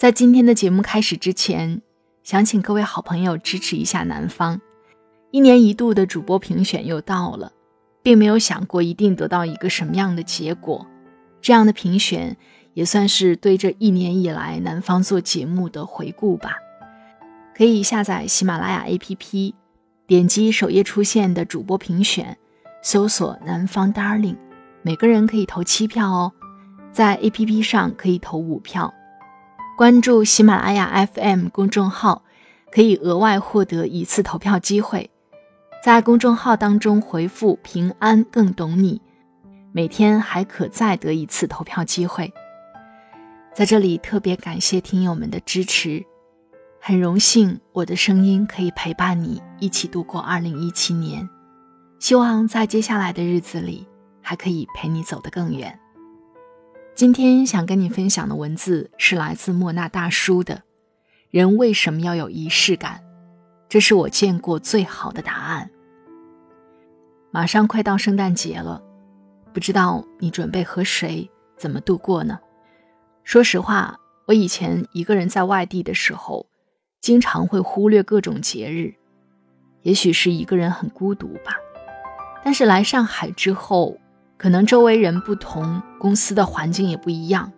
在今天的节目开始之前，想请各位好朋友支持一下南方。一年一度的主播评选又到了，并没有想过一定得到一个什么样的结果。这样的评选也算是对这一年以来南方做节目的回顾吧。可以下载喜马拉雅 APP，点击首页出现的主播评选，搜索“南方 Darling”，每个人可以投七票哦。在 APP 上可以投五票。关注喜马拉雅 FM 公众号，可以额外获得一次投票机会。在公众号当中回复“平安更懂你”，每天还可再得一次投票机会。在这里特别感谢听友们的支持，很荣幸我的声音可以陪伴你一起度过2017年，希望在接下来的日子里还可以陪你走得更远。今天想跟你分享的文字是来自莫那大叔的。人为什么要有仪式感？这是我见过最好的答案。马上快到圣诞节了，不知道你准备和谁怎么度过呢？说实话，我以前一个人在外地的时候，经常会忽略各种节日，也许是一个人很孤独吧。但是来上海之后，可能周围人不同，公司的环境也不一样，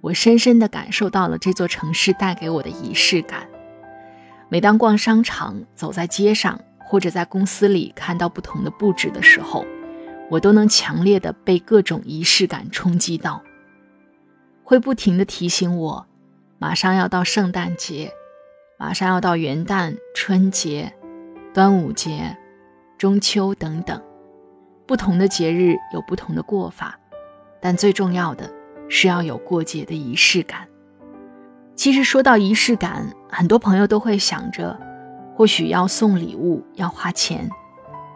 我深深地感受到了这座城市带给我的仪式感。每当逛商场、走在街上，或者在公司里看到不同的布置的时候，我都能强烈的被各种仪式感冲击到，会不停地提醒我，马上要到圣诞节，马上要到元旦、春节、端午节、中秋等等。不同的节日有不同的过法，但最重要的是要有过节的仪式感。其实说到仪式感，很多朋友都会想着，或许要送礼物，要花钱。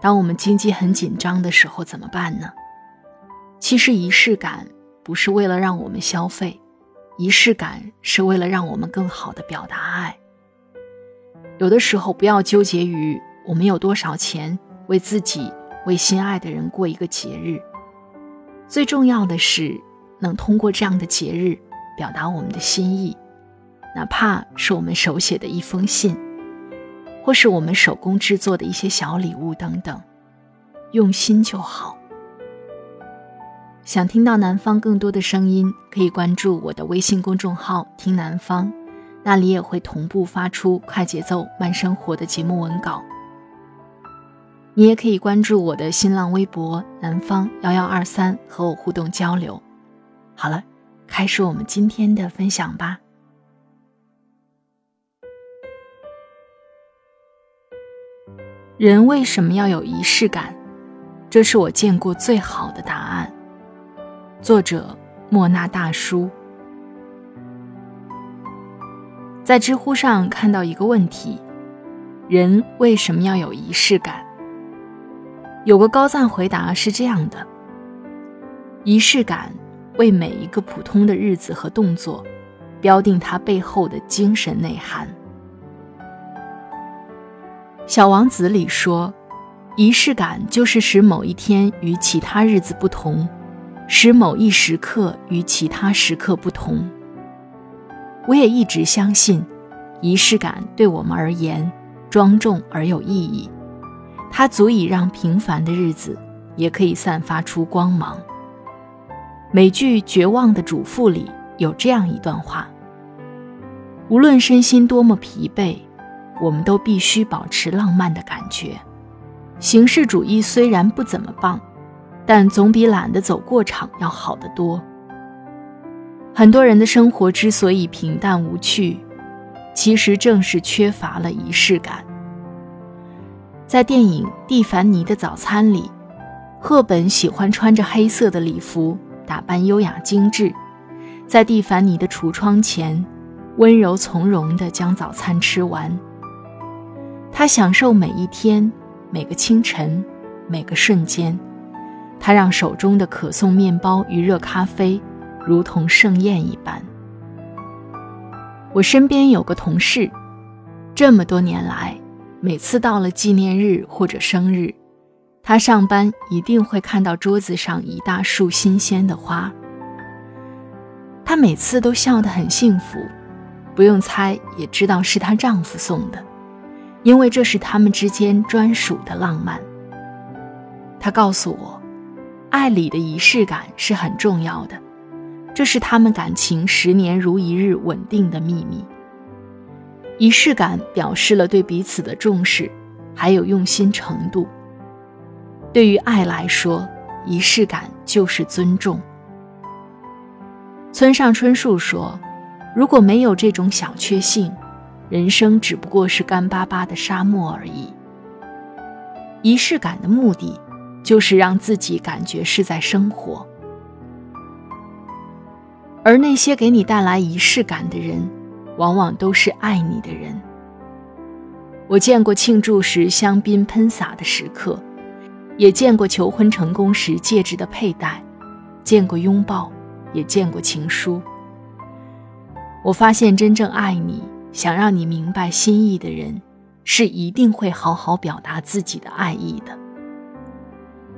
当我们经济很紧张的时候怎么办呢？其实仪式感不是为了让我们消费，仪式感是为了让我们更好的表达爱。有的时候不要纠结于我们有多少钱，为自己。为心爱的人过一个节日，最重要的是能通过这样的节日表达我们的心意，哪怕是我们手写的一封信，或是我们手工制作的一些小礼物等等，用心就好。想听到南方更多的声音，可以关注我的微信公众号“听南方”，那里也会同步发出快节奏慢生活的节目文稿。你也可以关注我的新浪微博“南方幺幺二三”和我互动交流。好了，开始我们今天的分享吧。人为什么要有仪式感？这是我见过最好的答案。作者莫那大叔在知乎上看到一个问题：人为什么要有仪式感？有个高赞回答是这样的：仪式感为每一个普通的日子和动作，标定它背后的精神内涵。《小王子》里说，仪式感就是使某一天与其他日子不同，使某一时刻与其他时刻不同。我也一直相信，仪式感对我们而言庄重而有意义。它足以让平凡的日子也可以散发出光芒。美剧《绝望的主妇》里有这样一段话：无论身心多么疲惫，我们都必须保持浪漫的感觉。形式主义虽然不怎么棒，但总比懒得走过场要好得多。很多人的生活之所以平淡无趣，其实正是缺乏了仪式感。在电影《蒂凡尼的早餐》里，赫本喜欢穿着黑色的礼服，打扮优雅精致，在蒂凡尼的橱窗前，温柔从容地将早餐吃完。他享受每一天。每个清晨，每个瞬间，他让手中的可颂面包与热咖啡如同盛宴一般。我身边有个同事，这么多年来，每次到了纪念日或者生日，他上班一定会看到桌子上一大束新鲜的花。她每次都笑得很幸福，不用猜也知道是她丈夫送的。因为这是他们之间专属的浪漫。他告诉我，爱里的仪式感是很重要的，这是他们感情十年如一日稳定的秘密。仪式感表示了对彼此的重视，还有用心程度。对于爱来说，仪式感就是尊重。村上春树说：“如果没有这种小确幸。”人生只不过是干巴巴的沙漠而已。仪式感的目的，就是让自己感觉是在生活。而那些给你带来仪式感的人，往往都是爱你的人。我见过庆祝时香槟喷洒的时刻，也见过求婚成功时戒指的佩戴，见过拥抱，也见过情书。我发现真正爱你。想让你明白心意的人，是一定会好好表达自己的爱意的。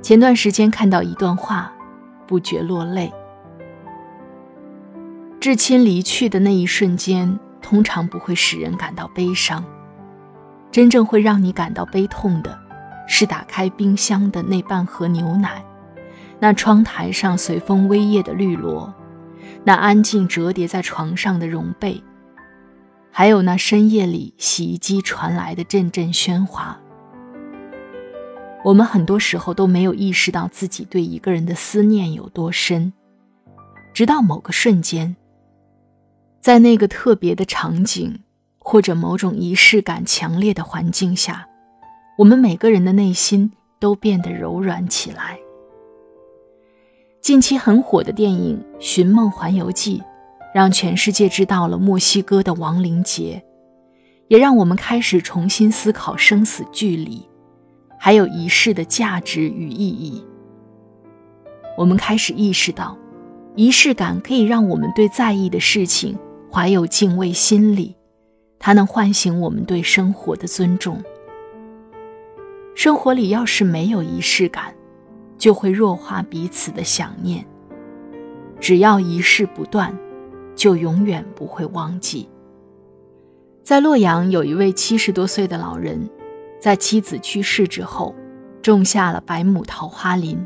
前段时间看到一段话，不觉落泪。至亲离去的那一瞬间，通常不会使人感到悲伤，真正会让你感到悲痛的，是打开冰箱的那半盒牛奶，那窗台上随风微曳的绿萝，那安静折叠在床上的绒被。还有那深夜里洗衣机传来的阵阵喧哗，我们很多时候都没有意识到自己对一个人的思念有多深，直到某个瞬间，在那个特别的场景或者某种仪式感强烈的环境下，我们每个人的内心都变得柔软起来。近期很火的电影《寻梦环游记》。让全世界知道了墨西哥的亡灵节，也让我们开始重新思考生死距离，还有仪式的价值与意义。我们开始意识到，仪式感可以让我们对在意的事情怀有敬畏心理，它能唤醒我们对生活的尊重。生活里要是没有仪式感，就会弱化彼此的想念。只要仪式不断。就永远不会忘记。在洛阳，有一位七十多岁的老人，在妻子去世之后，种下了百亩桃花林，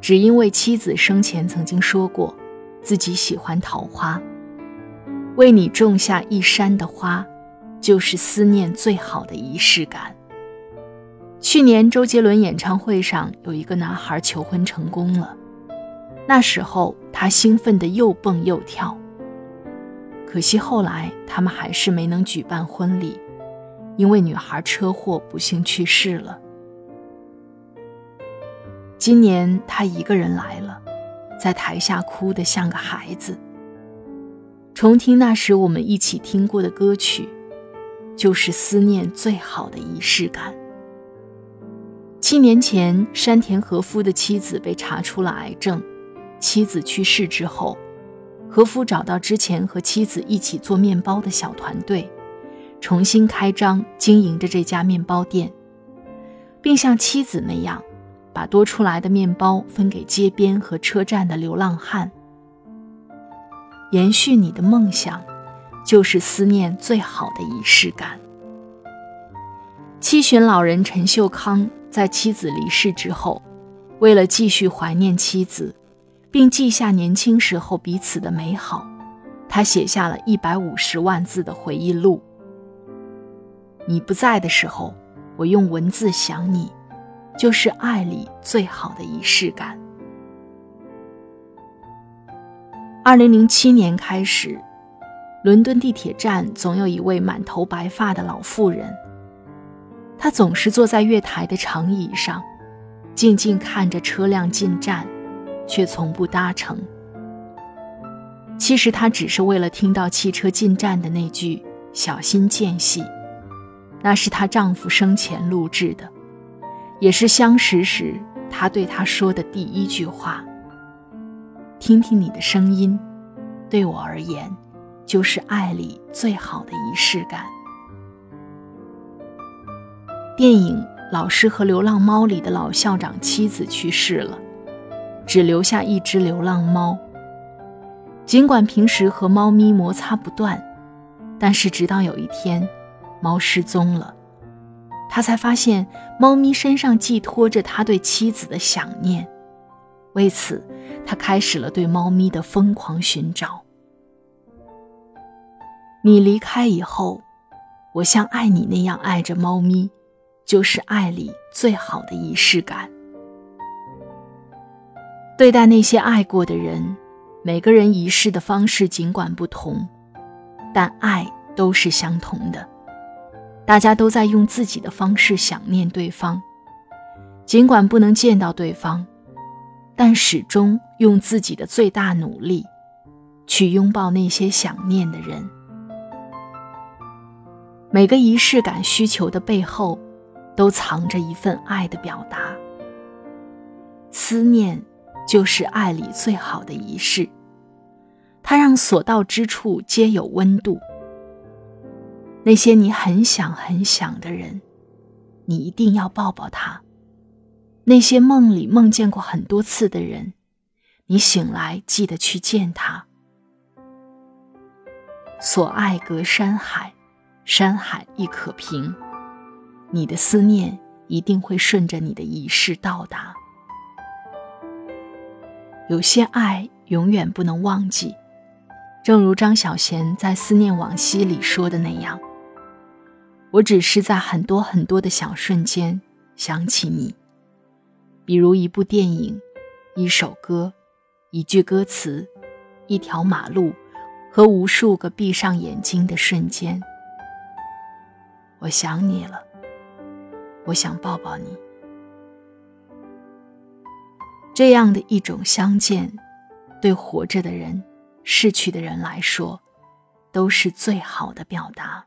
只因为妻子生前曾经说过，自己喜欢桃花。为你种下一山的花，就是思念最好的仪式感。去年周杰伦演唱会上，有一个男孩求婚成功了，那时候他兴奋得又蹦又跳。可惜后来他们还是没能举办婚礼，因为女孩车祸不幸去世了。今年他一个人来了，在台下哭得像个孩子。重听那时我们一起听过的歌曲，就是思念最好的仪式感。七年前，山田和夫的妻子被查出了癌症，妻子去世之后。和夫找到之前和妻子一起做面包的小团队，重新开张经营着这家面包店，并像妻子那样，把多出来的面包分给街边和车站的流浪汉。延续你的梦想，就是思念最好的仪式感。七旬老人陈秀康在妻子离世之后，为了继续怀念妻子。并记下年轻时候彼此的美好，他写下了一百五十万字的回忆录。你不在的时候，我用文字想你，就是爱里最好的仪式感。二零零七年开始，伦敦地铁站总有一位满头白发的老妇人，她总是坐在月台的长椅上，静静看着车辆进站，却从不搭乘。其实她只是为了听到汽车进站的那句“小心间隙”，那是她丈夫生前录制的，也是相识时他对她说的第一句话。听听你的声音，对我而言，就是爱里最好的仪式感。电影《老师和流浪猫》里的老校长妻子去世了，只留下一只流浪猫。尽管平时和猫咪摩擦不断，但是直到有一天，猫失踪了，他才发现猫咪身上寄托着他对妻子的想念。为此，他开始了对猫咪的疯狂寻找。你离开以后，我像爱你那样爱着猫咪，就是爱里最好的仪式感。对待那些爱过的人。每个人仪式的方式尽管不同，但爱都是相同的。大家都在用自己的方式想念对方，尽管不能见到对方，但始终用自己的最大努力去拥抱那些想念的人。每个仪式感需求的背后，都藏着一份爱的表达。思念。就是爱里最好的仪式，它让所到之处皆有温度。那些你很想很想的人，你一定要抱抱他；那些梦里梦见过很多次的人，你醒来记得去见他。所爱隔山海，山海亦可平。你的思念一定会顺着你的仪式到达。有些爱永远不能忘记，正如张小娴在《思念往昔》里说的那样：“我只是在很多很多的小瞬间想起你，比如一部电影、一首歌、一句歌词、一条马路和无数个闭上眼睛的瞬间。我想你了，我想抱抱你。”这样的一种相见，对活着的人、逝去的人来说，都是最好的表达。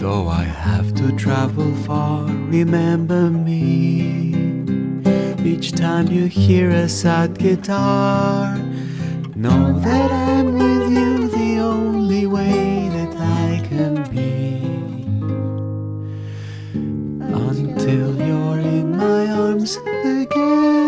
Though I have to travel far, remember me. Each time you hear a sad guitar, know that I'm with you the only way that I can be until you're in my arms again.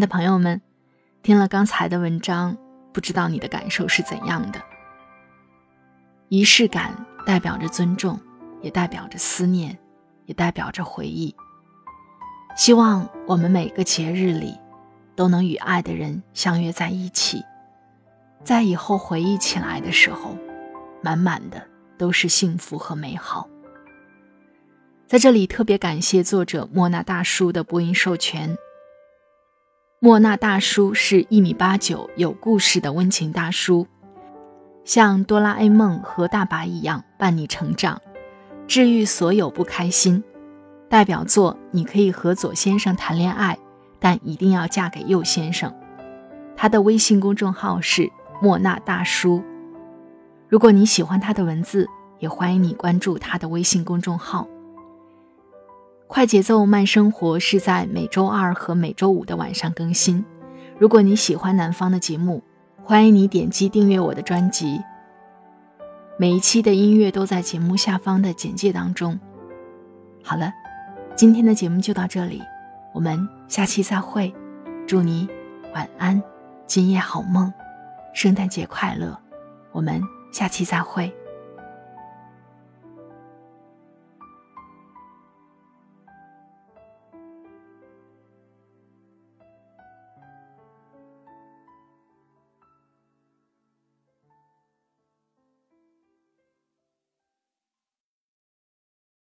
的朋友们，听了刚才的文章，不知道你的感受是怎样的？仪式感代表着尊重，也代表着思念，也代表着回忆。希望我们每个节日里，都能与爱的人相约在一起，在以后回忆起来的时候，满满的都是幸福和美好。在这里特别感谢作者莫那大叔的播音授权。莫那大叔是一米八九，有故事的温情大叔。像哆啦 A 梦和大白一样伴你成长，治愈所有不开心。代表作《你可以和左先生谈恋爱》，但一定要嫁给右先生。他的微信公众号是莫那大叔。如果你喜欢他的文字，也欢迎你关注他的微信公众号。快节奏慢生活是在每周二和每周五的晚上更新。如果你喜欢南方的节目，欢迎你点击订阅我的专辑。每一期的音乐都在节目下方的简介当中。好了，今天的节目就到这里，我们下期再会。祝你晚安，今夜好梦，圣诞节快乐。我们下期再会。